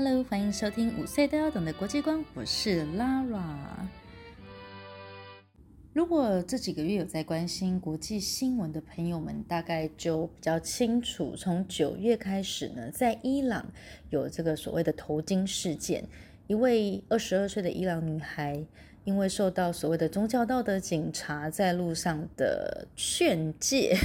Hello，欢迎收听五岁都要懂的国际观，我是 Lara。如果这几个月有在关心国际新闻的朋友们，大概就比较清楚，从九月开始呢，在伊朗有这个所谓的头巾事件，一位二十二岁的伊朗女孩，因为受到所谓的宗教道德警察在路上的劝诫，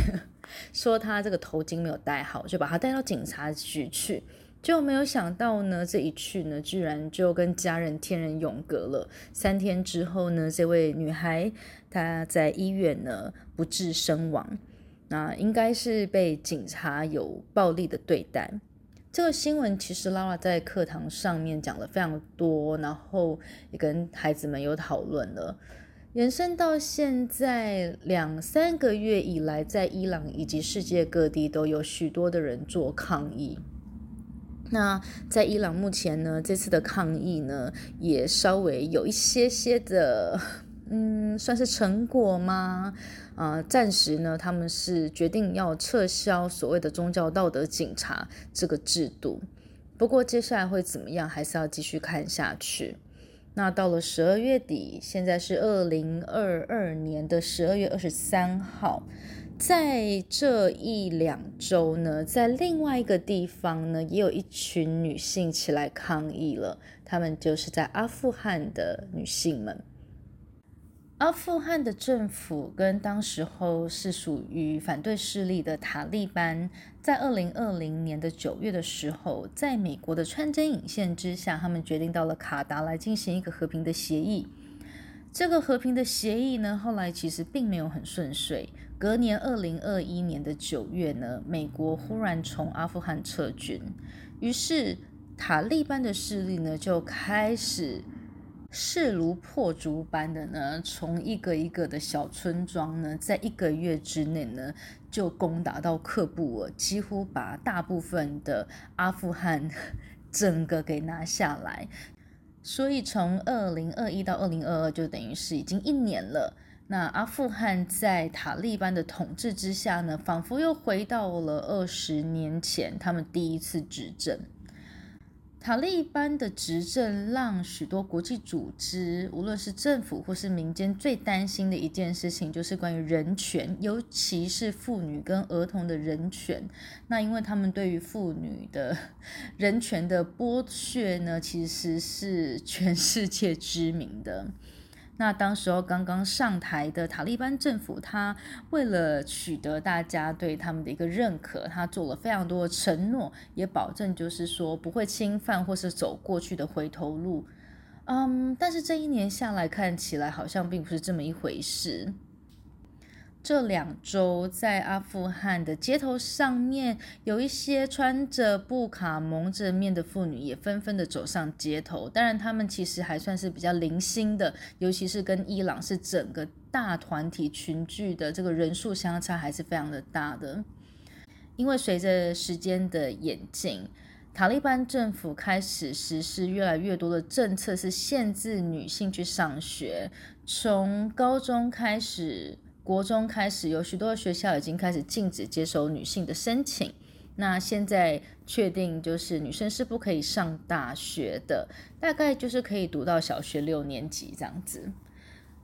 说她这个头巾没有戴好，就把她带到警察局去。就没有想到呢，这一去呢，居然就跟家人天人永隔了。三天之后呢，这位女孩她在医院呢不治身亡，那应该是被警察有暴力的对待。这个新闻其实拉拉在课堂上面讲了非常多，然后也跟孩子们有讨论了，延伸到现在两三个月以来，在伊朗以及世界各地都有许多的人做抗议。那在伊朗目前呢，这次的抗议呢，也稍微有一些些的，嗯，算是成果吗？啊，暂时呢，他们是决定要撤销所谓的宗教道德警察这个制度。不过接下来会怎么样，还是要继续看下去。那到了十二月底，现在是二零二二年的十二月二十三号。在这一两周呢，在另外一个地方呢，也有一群女性起来抗议了。她们就是在阿富汗的女性们。阿富汗的政府跟当时候是属于反对势力的塔利班，在二零二零年的九月的时候，在美国的穿针引线之下，他们决定到了卡达来进行一个和平的协议。这个和平的协议呢，后来其实并没有很顺遂。隔年二零二一年的九月呢，美国忽然从阿富汗撤军，于是塔利班的势力呢就开始势如破竹般的呢，从一个一个的小村庄呢，在一个月之内呢就攻打到喀布尔，几乎把大部分的阿富汗 整个给拿下来。所以从二零二一到二零二二，就等于是已经一年了。那阿富汗在塔利班的统治之下呢，仿佛又回到了二十年前他们第一次执政。塔利班的执政让许多国际组织，无论是政府或是民间，最担心的一件事情就是关于人权，尤其是妇女跟儿童的人权。那因为他们对于妇女的 人权的剥削呢，其实是全世界知名的。那当时候刚刚上台的塔利班政府，他为了取得大家对他们的一个认可，他做了非常多的承诺，也保证就是说不会侵犯或是走过去的回头路。嗯，但是这一年下来看起来好像并不是这么一回事。这两周，在阿富汗的街头上面，有一些穿着布卡、蒙着面的妇女也纷纷的走上街头。当然，他们其实还算是比较零星的，尤其是跟伊朗是整个大团体群聚的这个人数相差还是非常的大的。因为随着时间的演进，塔利班政府开始实施越来越多的政策，是限制女性去上学，从高中开始。国中开始有许多学校已经开始禁止接收女性的申请，那现在确定就是女生是不可以上大学的，大概就是可以读到小学六年级这样子。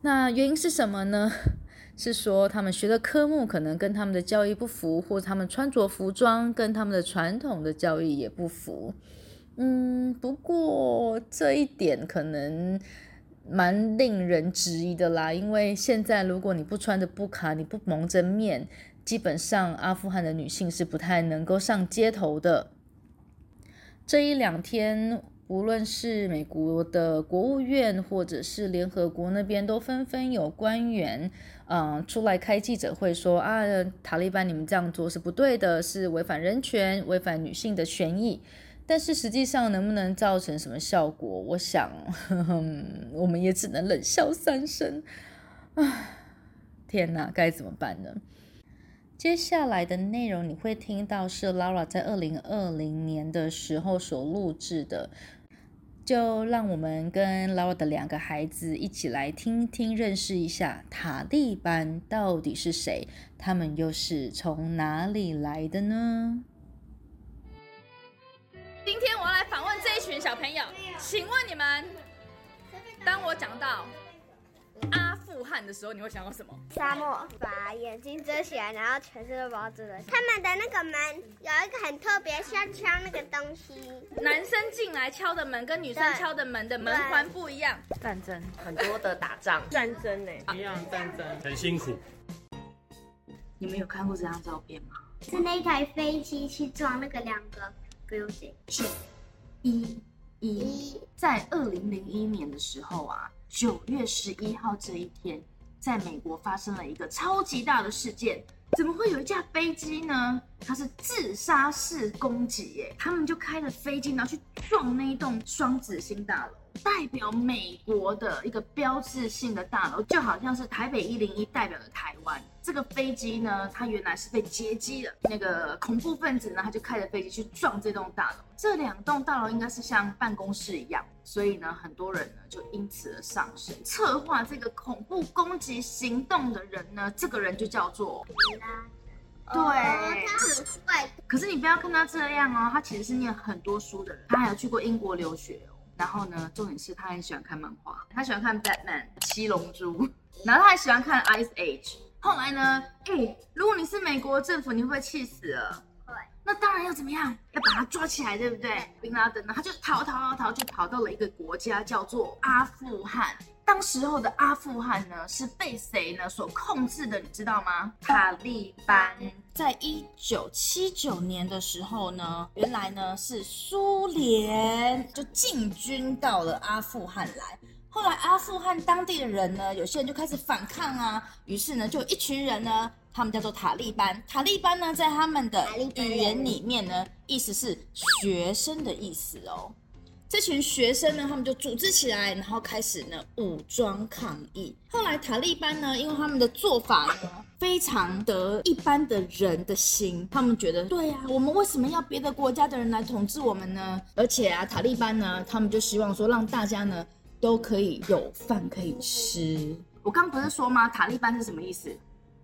那原因是什么呢？是说他们学的科目可能跟他们的教育不符，或者他们穿着服装跟他们的传统的教育也不符。嗯，不过这一点可能。蛮令人质疑的啦，因为现在如果你不穿着布卡，你不蒙着面，基本上阿富汗的女性是不太能够上街头的。这一两天，无论是美国的国务院或者是联合国那边，都纷纷有官员，嗯，出来开记者会说啊，塔利班你们这样做是不对的，是违反人权、违反女性的权益。但是实际上能不能造成什么效果，我想 我们也只能冷笑三声。啊，天哪，该怎么办呢？接下来的内容你会听到是 Laura 在二零二零年的时候所录制的，就让我们跟 Laura 的两个孩子一起来听听，认识一下塔利班到底是谁，他们又是从哪里来的呢？今天我要来访问这一群小朋友，请问你们，当我讲到。阿富汗的时候，你会想到什么？沙漠，把眼睛遮起来，然后全身都包着的。他们的那个门有一个很特别，像敲那个东西。男生进来敲的门跟女生敲的门的门环不一样。战争，很多的打仗，战争呢，一样战争，很辛苦。你们有看过这张照片吗？是那台飞机去撞那个两个 building。是，一，一，在二零零一年的时候啊。九月十一号这一天，在美国发生了一个超级大的事件。怎么会有一架飞机呢？他是自杀式攻击耶！他们就开着飞机，然后去撞那一栋双子星大楼。代表美国的一个标志性的大楼，就好像是台北一零一代表的台湾。这个飞机呢，它原来是被劫机的，那个恐怖分子呢，他就开着飞机去撞这栋大楼。这两栋大楼应该是像办公室一样，所以呢，很多人呢就因此而丧生。策划这个恐怖攻击行动的人呢，这个人就叫做对，他很坏。可是你不要看他这样哦，他其实是念很多书的人，他还有去过英国留学哦。然后呢，重点是他很喜欢看漫画，他喜欢看 Batman 七龙珠，然后他还喜欢看 Ice Age。后来呢，哎，如果你是美国政府，你会气死了？对，那当然要怎么样？要把他抓起来，对不对？宾拉登呢，他就逃逃逃逃，就跑到了一个国家叫做阿富汗。当时候的阿富汗呢，是被谁呢所控制的？你知道吗？塔利班。在一九七九年的时候呢，原来呢是苏联就进军到了阿富汗来。后来阿富汗当地的人呢，有些人就开始反抗啊，于是呢就一群人呢，他们叫做塔利班。塔利班呢，在他们的语言里面呢，意思是学生的意思哦。这群学生呢，他们就组织起来，然后开始呢武装抗议。后来塔利班呢，因为他们的做法呢非常得一般的人的心，他们觉得对呀，我们为什么要别的国家的人来统治我们呢？而且啊，塔利班呢，他们就希望说让大家呢都可以有饭可以吃。我刚不是说吗？塔利班是什么意思？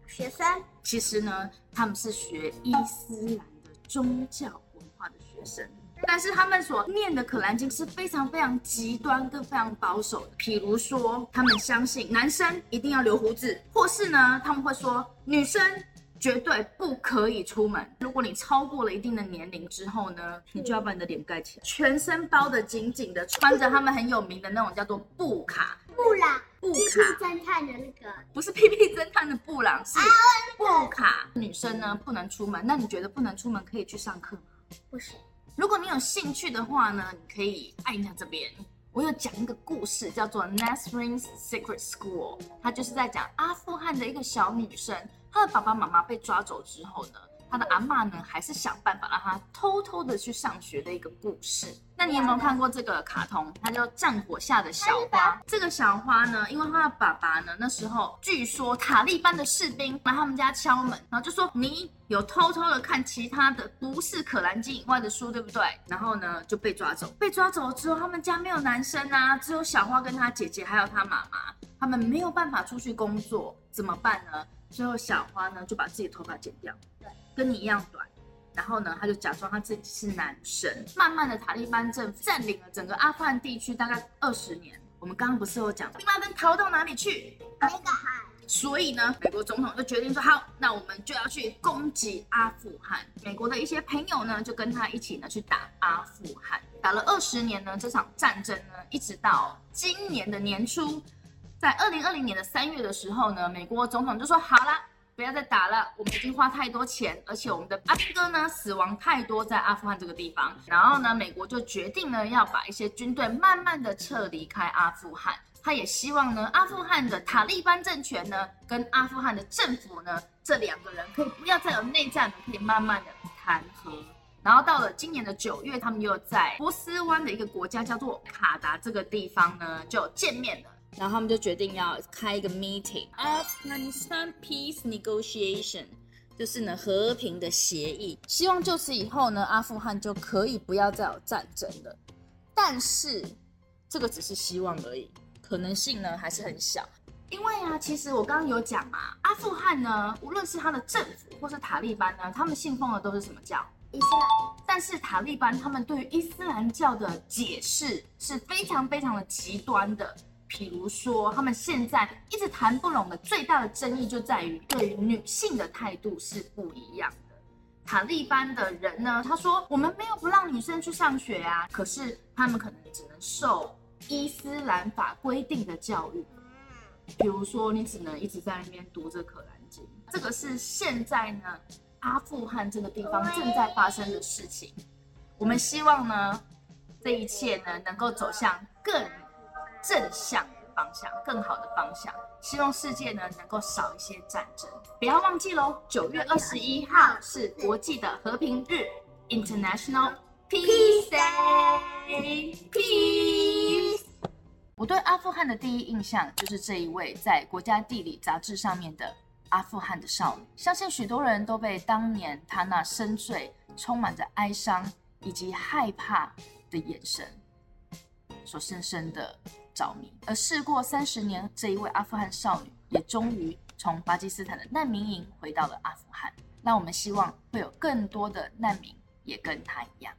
学生。其实呢，他们是学伊斯兰的宗教文化的学生。但是他们所念的《可兰经》是非常非常极端跟非常保守的。比如说，他们相信男生一定要留胡子，或是呢，他们会说女生绝对不可以出门。如果你超过了一定的年龄之后呢，你就要把你的脸盖起来，全身包得紧紧的，穿着他们很有名的那种叫做布卡。布朗，布卡侦探的那个，不是屁屁侦探的布朗，是布卡。女生呢不能出门，那你觉得不能出门可以去上课吗？不行。如果你有兴趣的话呢，你可以按一下这边。我有讲一个故事，叫做 Nasrin's Secret School，它就是在讲阿富汗的一个小女生，她的爸爸妈妈被抓走之后呢。她的阿妈呢，还是想办法让她偷偷的去上学的一个故事。那你有没有看过这个卡通？它叫《战火下的小花》。这个小花呢，因为他的爸爸呢，那时候据说塔利班的士兵来他们家敲门，然后就说你有偷偷的看其他的不是可兰经以外的书，对不对？然后呢就被抓走。被抓走了之后，他们家没有男生啊，只有小花跟她姐姐还有她妈妈，他们没有办法出去工作，怎么办呢？最后小花呢就把自己头发剪掉。对。跟你一样短，然后呢，他就假装他自己是男神。慢慢的，塔利班政府占领了整个阿富汗地区，大概二十年。我们刚刚不是有讲，宾拉登逃到哪里去？那个海。所以呢，美国总统就决定说，好，那我们就要去攻击阿富汗。美国的一些朋友呢，就跟他一起呢去打阿富汗。打了二十年呢，这场战争呢，一直到今年的年初，在二零二零年的三月的时候呢，美国总统就说，好了。不要再打了，我们已经花太多钱，而且我们的阿哥呢死亡太多在阿富汗这个地方。然后呢，美国就决定呢要把一些军队慢慢的撤离开阿富汗。他也希望呢，阿富汗的塔利班政权呢跟阿富汗的政府呢这两个人可以不要再有内战了，可以慢慢的谈和。然后到了今年的九月，他们又在波斯湾的一个国家叫做卡达这个地方呢就见面了。然后他们就决定要开一个 meeting，Afghanistan peace negotiation，就是呢和平的协议，希望就此以后呢阿富汗就可以不要再有战争了。但是这个只是希望而已，可能性呢还是很小。因为啊，其实我刚刚有讲嘛，阿富汗呢，无论是他的政府或是塔利班呢，他们信奉的都是什么教？伊斯兰。但是塔利班他们对于伊斯兰教的解释是非常非常的极端的。比如说，他们现在一直谈不拢的最大的争议就在于对于女性的态度是不一样的。塔利班的人呢，他说我们没有不让女生去上学啊，可是他们可能只能受伊斯兰法规定的教育。比如说，你只能一直在那边读着《可兰经》，这个是现在呢阿富汗这个地方正在发生的事情。我们希望呢，这一切呢能够走向更。正向的方向，更好的方向，希望世界呢能够少一些战争。不要忘记喽，九月二十一号是国际的和平日，International Peace Day。Peace。我对阿富汗的第一印象就是这一位在《国家地理》杂志上面的阿富汗的少女，相信许多人都被当年她那深邃、充满着哀伤以及害怕的眼神所深深的。着迷，而事过三十年，这一位阿富汗少女也终于从巴基斯坦的难民营回到了阿富汗。那我们希望会有更多的难民也跟她一样。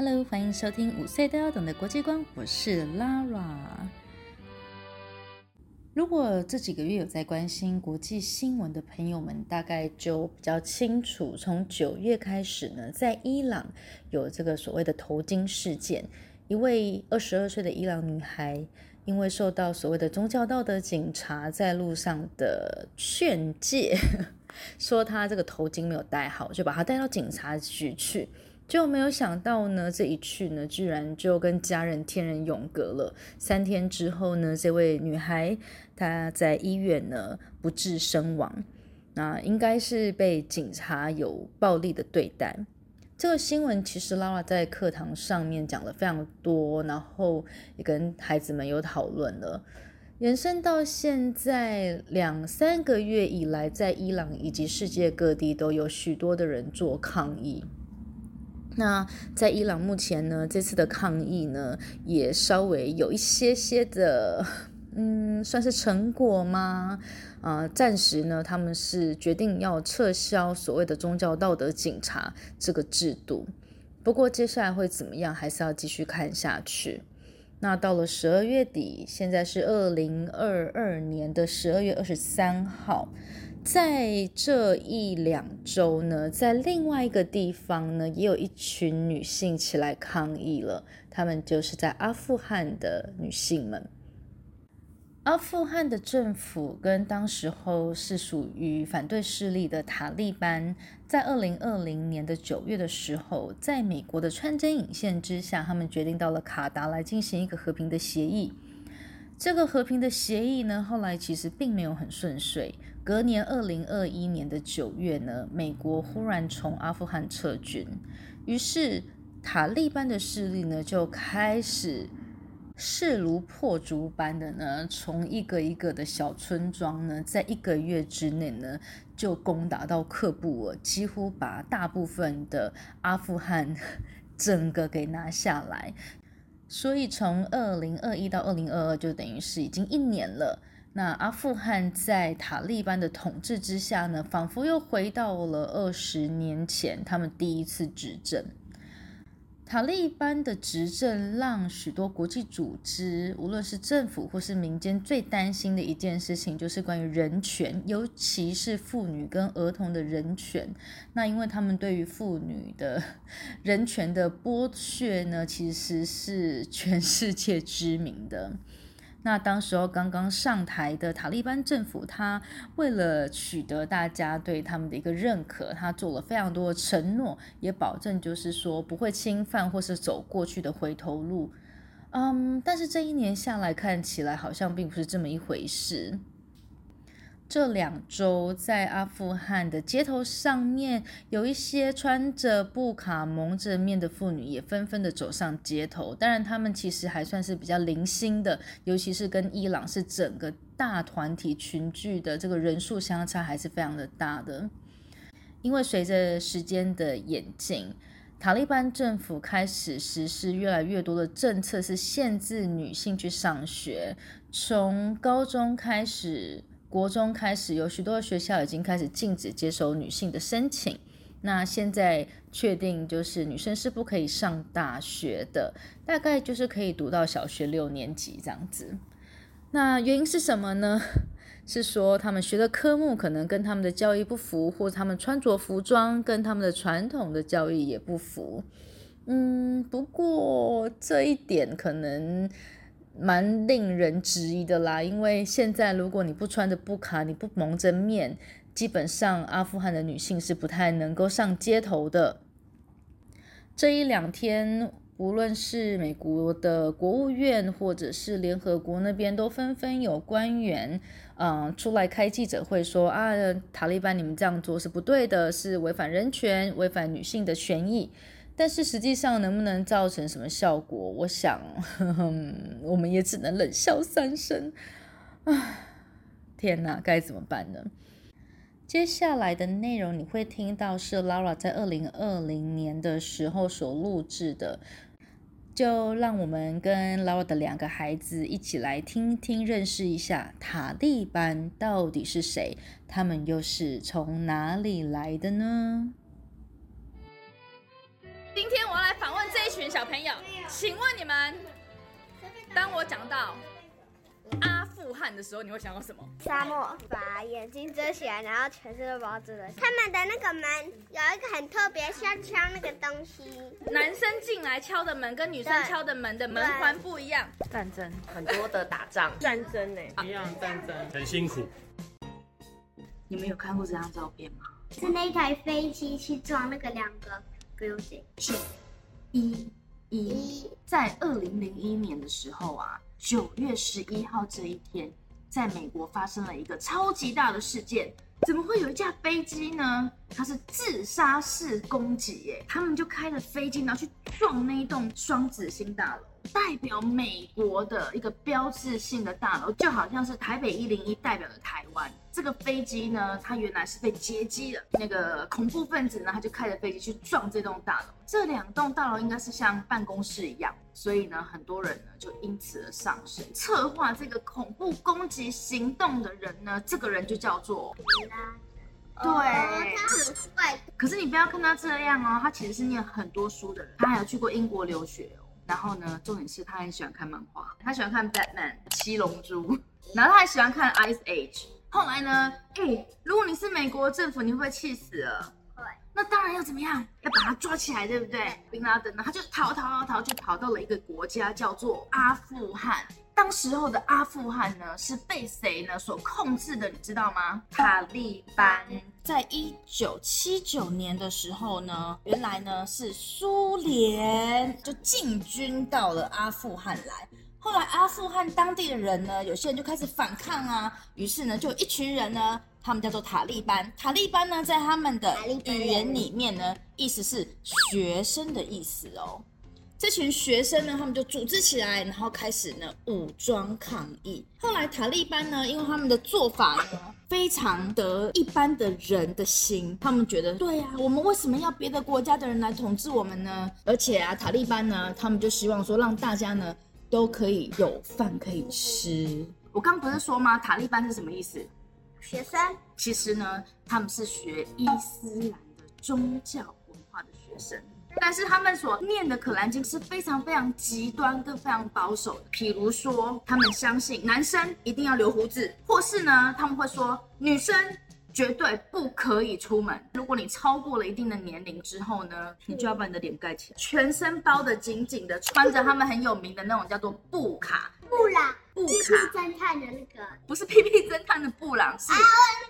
Hello，欢迎收听五岁都要懂的国际观，我是 Lara。如果这几个月有在关心国际新闻的朋友们，大概就比较清楚，从九月开始呢，在伊朗有这个所谓的头巾事件，一位二十二岁的伊朗女孩，因为受到所谓的宗教道德警察在路上的劝诫，说她这个头巾没有戴好，就把她带到警察局去。就没有想到呢，这一去呢，居然就跟家人天人永隔了。三天之后呢，这位女孩她在医院呢不治身亡，那应该是被警察有暴力的对待。这个新闻其实拉拉在课堂上面讲了非常多，然后也跟孩子们有讨论了，延伸到现在两三个月以来，在伊朗以及世界各地都有许多的人做抗议。那在伊朗目前呢，这次的抗议呢，也稍微有一些些的，嗯，算是成果吗？啊，暂时呢，他们是决定要撤销所谓的宗教道德警察这个制度。不过接下来会怎么样，还是要继续看下去。那到了十二月底，现在是二零二二年的十二月二十三号。在这一两周呢，在另外一个地方呢，也有一群女性起来抗议了。她们就是在阿富汗的女性们。阿富汗的政府跟当时候是属于反对势力的塔利班，在二零二零年的九月的时候，在美国的穿针引线之下，他们决定到了卡达来进行一个和平的协议。这个和平的协议呢，后来其实并没有很顺遂。隔年二零二一年的九月呢，美国忽然从阿富汗撤军，于是塔利班的势力呢就开始势如破竹般的呢，从一个一个的小村庄呢，在一个月之内呢就攻打到克布尔，几乎把大部分的阿富汗整个给拿下来。所以从二零二一到二零二二，就等于是已经一年了。那阿富汗在塔利班的统治之下呢，仿佛又回到了二十年前他们第一次执政。塔利班的执政让许多国际组织，无论是政府或是民间，最担心的一件事情就是关于人权，尤其是妇女跟儿童的人权。那因为他们对于妇女的人权的剥削呢，其实是全世界知名的。那当时候刚刚上台的塔利班政府，他为了取得大家对他们的一个认可，他做了非常多的承诺，也保证就是说不会侵犯或是走过去的回头路。嗯，但是这一年下来看起来好像并不是这么一回事。这两周，在阿富汗的街头上面，有一些穿着布卡蒙着面的妇女也纷纷的走上街头。当然，他们其实还算是比较零星的，尤其是跟伊朗是整个大团体群聚的这个人数相差还是非常的大的。因为随着时间的演进，塔利班政府开始实施越来越多的政策，是限制女性去上学，从高中开始。国中开始有许多学校已经开始禁止接收女性的申请，那现在确定就是女生是不可以上大学的，大概就是可以读到小学六年级这样子。那原因是什么呢？是说他们学的科目可能跟他们的教育不符，或者他们穿着服装跟他们的传统的教育也不符。嗯，不过这一点可能。蛮令人质疑的啦，因为现在如果你不穿着布卡，你不蒙着面，基本上阿富汗的女性是不太能够上街头的。这一两天，无论是美国的国务院或者是联合国那边，都纷纷有官员，嗯，出来开记者会说啊，塔利班你们这样做是不对的，是违反人权，违反女性的权益。但是实际上能不能造成什么效果？我想，我们也只能冷笑三声。啊，天哪，该怎么办呢？接下来的内容你会听到是 Laura 在二零二零年的时候所录制的，就让我们跟 Laura 的两个孩子一起来听听，认识一下塔利班到底是谁，他们又是从哪里来的呢？群小朋友，请问你们，当我讲到阿富汗的时候，你会想到什么？沙漠，把眼睛遮起来，然后全身都包着的。他们的那个门有一个很特别，像敲那个东西。男生进来敲的门跟女生敲的门的门环不一样。战争，很多的打仗，战争呢，一样战争，很辛苦。你们有看过这张照片吗？是那台飞机去撞那个两个。九一一，在二零零一年的时候啊，九月十一号这一天，在美国发生了一个超级大的事件。怎么会有一架飞机呢？它是自杀式攻击，耶！他们就开着飞机，然后去撞那一栋双子星大楼。代表美国的一个标志性的大楼，就好像是台北一零一代表的台湾。这个飞机呢，它原来是被劫机的，那个恐怖分子呢，他就开着飞机去撞这栋大楼。这两栋大楼应该是像办公室一样，所以呢，很多人呢就因此而丧生。策划这个恐怖攻击行动的人呢，这个人就叫做对，他很坏。可是你不要看他这样哦，他其实是念很多书的人，他还有去过英国留学哦。然后呢，重点是他很喜欢看漫画，他喜欢看 Batman 七龙珠，然后他还喜欢看 Ice Age。后来呢，哎，如果你是美国政府，你会不会气死了？对。那当然要怎么样？要把他抓起来，对不对？宾拉登呢，他就逃逃逃逃，就跑到了一个国家叫做阿富汗。当时候的阿富汗呢，是被谁呢所控制的？你知道吗？塔利班。在一九七九年的时候呢，原来呢是苏联就进军到了阿富汗来。后来阿富汗当地的人呢，有些人就开始反抗啊，于是呢就一群人呢，他们叫做塔利班。塔利班呢，在他们的语言里面呢，意思是学生的意思哦。这群学生呢，他们就组织起来，然后开始呢武装抗议。后来塔利班呢，因为他们的做法呢非常得一般的人的心，他们觉得对呀，我们为什么要别的国家的人来统治我们呢？而且啊，塔利班呢，他们就希望说让大家呢都可以有饭可以吃。我刚不是说吗？塔利班是什么意思？学生。其实呢，他们是学伊斯兰的宗教文化的学生。但是他们所念的可兰经是非常非常极端跟非常保守的。比如说，他们相信男生一定要留胡子，或是呢，他们会说女生绝对不可以出门。如果你超过了一定的年龄之后呢，你就要把你的脸盖起来，全身包得紧紧的，穿着他们很有名的那种叫做布卡。布朗，布卡侦探的那个，不是屁屁侦探的布朗，是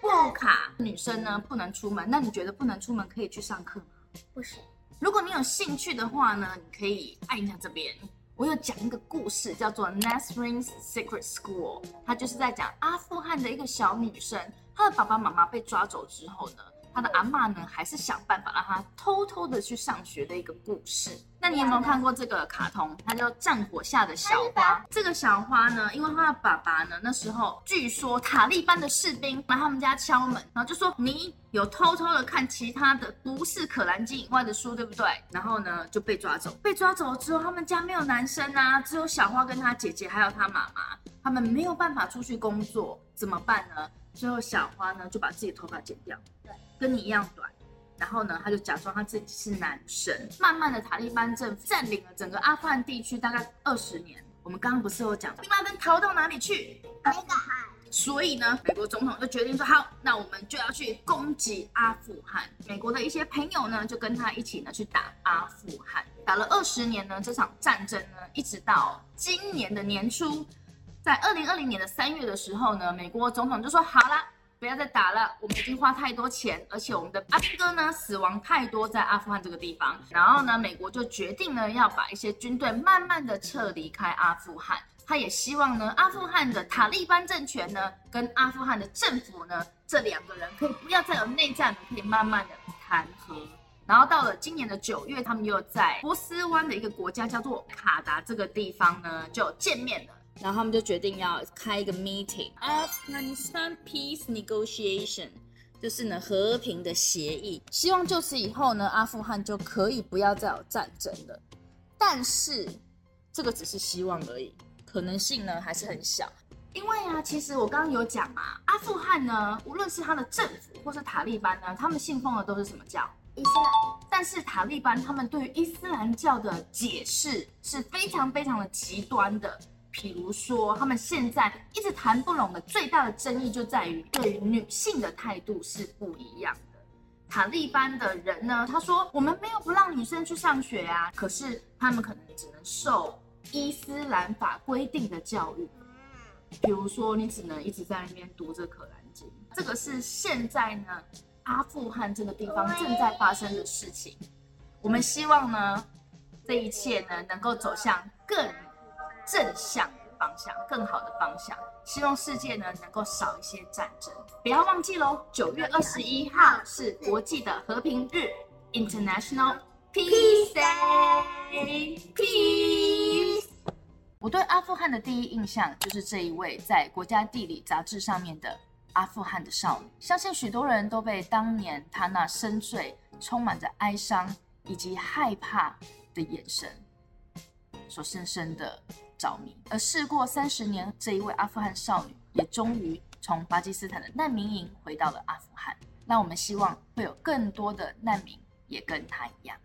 布卡。女生呢不能出门，那你觉得不能出门可以去上课吗？不是，如果你有兴趣的话呢，你可以按一下这边。我有讲一个故事，叫做《Nasrin's Secret School》，它就是在讲阿富汗的一个小女生，她的爸爸妈妈被抓走之后呢，她的阿妈呢还是想办法让他偷偷的去上学的一个故事。那你有没有看过这个卡通？它叫《战火下的小花》。这个小花呢，因为他的爸爸呢，那时候据说塔利班的士兵来他们家敲门，然后就说你有偷偷的看其他的不是可兰经以外的书，对不对？然后呢就被抓走。被抓走了之后，他们家没有男生啊，只有小花跟她姐姐还有她妈妈，他们没有办法出去工作，怎么办呢？最后小花呢就把自己头发剪掉，对，跟你一样短。然后呢，他就假装他自己是男生。慢慢的，塔利班政府占领了整个阿富汗地区，大概二十年。我们刚刚不是有讲，宾拉登逃到哪里去？那个海，所以呢，美国总统就决定说，好，那我们就要去攻击阿富汗。美国的一些朋友呢，就跟他一起呢去打阿富汗，打了二十年呢，这场战争呢，一直到今年的年初，在二零二零年的三月的时候呢，美国总统就说，好啦。不要再打了，我们已经花太多钱，而且我们的阿兵哥呢死亡太多在阿富汗这个地方。然后呢，美国就决定呢要把一些军队慢慢的撤离开阿富汗。他也希望呢，阿富汗的塔利班政权呢跟阿富汗的政府呢这两个人可以不要再有内战，可以慢慢的谈和。然后到了今年的九月，他们又在波斯湾的一个国家叫做卡达这个地方呢就见面了。然后他们就决定要开一个 meeting，Afghanistan Peace Negotiation，就是呢和平的协议，希望就此以后呢，阿富汗就可以不要再有战争了。但是这个只是希望而已，可能性呢还是很小。因为啊，其实我刚刚有讲嘛，阿富汗呢，无论是他的政府或是塔利班呢，他们信奉的都是什么教？伊斯兰，但是塔利班他们对于伊斯兰教的解释是非常非常的极端的。比如说，他们现在一直谈不拢的最大的争议就在于对于女性的态度是不一样的。塔利班的人呢，他说我们没有不让女生去上学啊，可是他们可能只能受伊斯兰法规定的教育。比如说，你只能一直在那边读着《可兰经》，这个是现在呢阿富汗这个地方正在发生的事情。我们希望呢，这一切呢能够走向更正向方向，更好的方向。希望世界呢能够少一些战争。不要忘记喽，九月二十一号是国际的和平日，International Peace Day。Peace。我对阿富汗的第一印象就是这一位在《国家地理》杂志上面的阿富汗的少女。相信许多人都被当年她那深邃、充满着哀伤以及害怕的眼神所深深的着迷。而事过三十年，这一位阿富汗少女也终于从巴基斯坦的难民营回到了阿富汗。那我们希望会有更多的难民也跟她一样。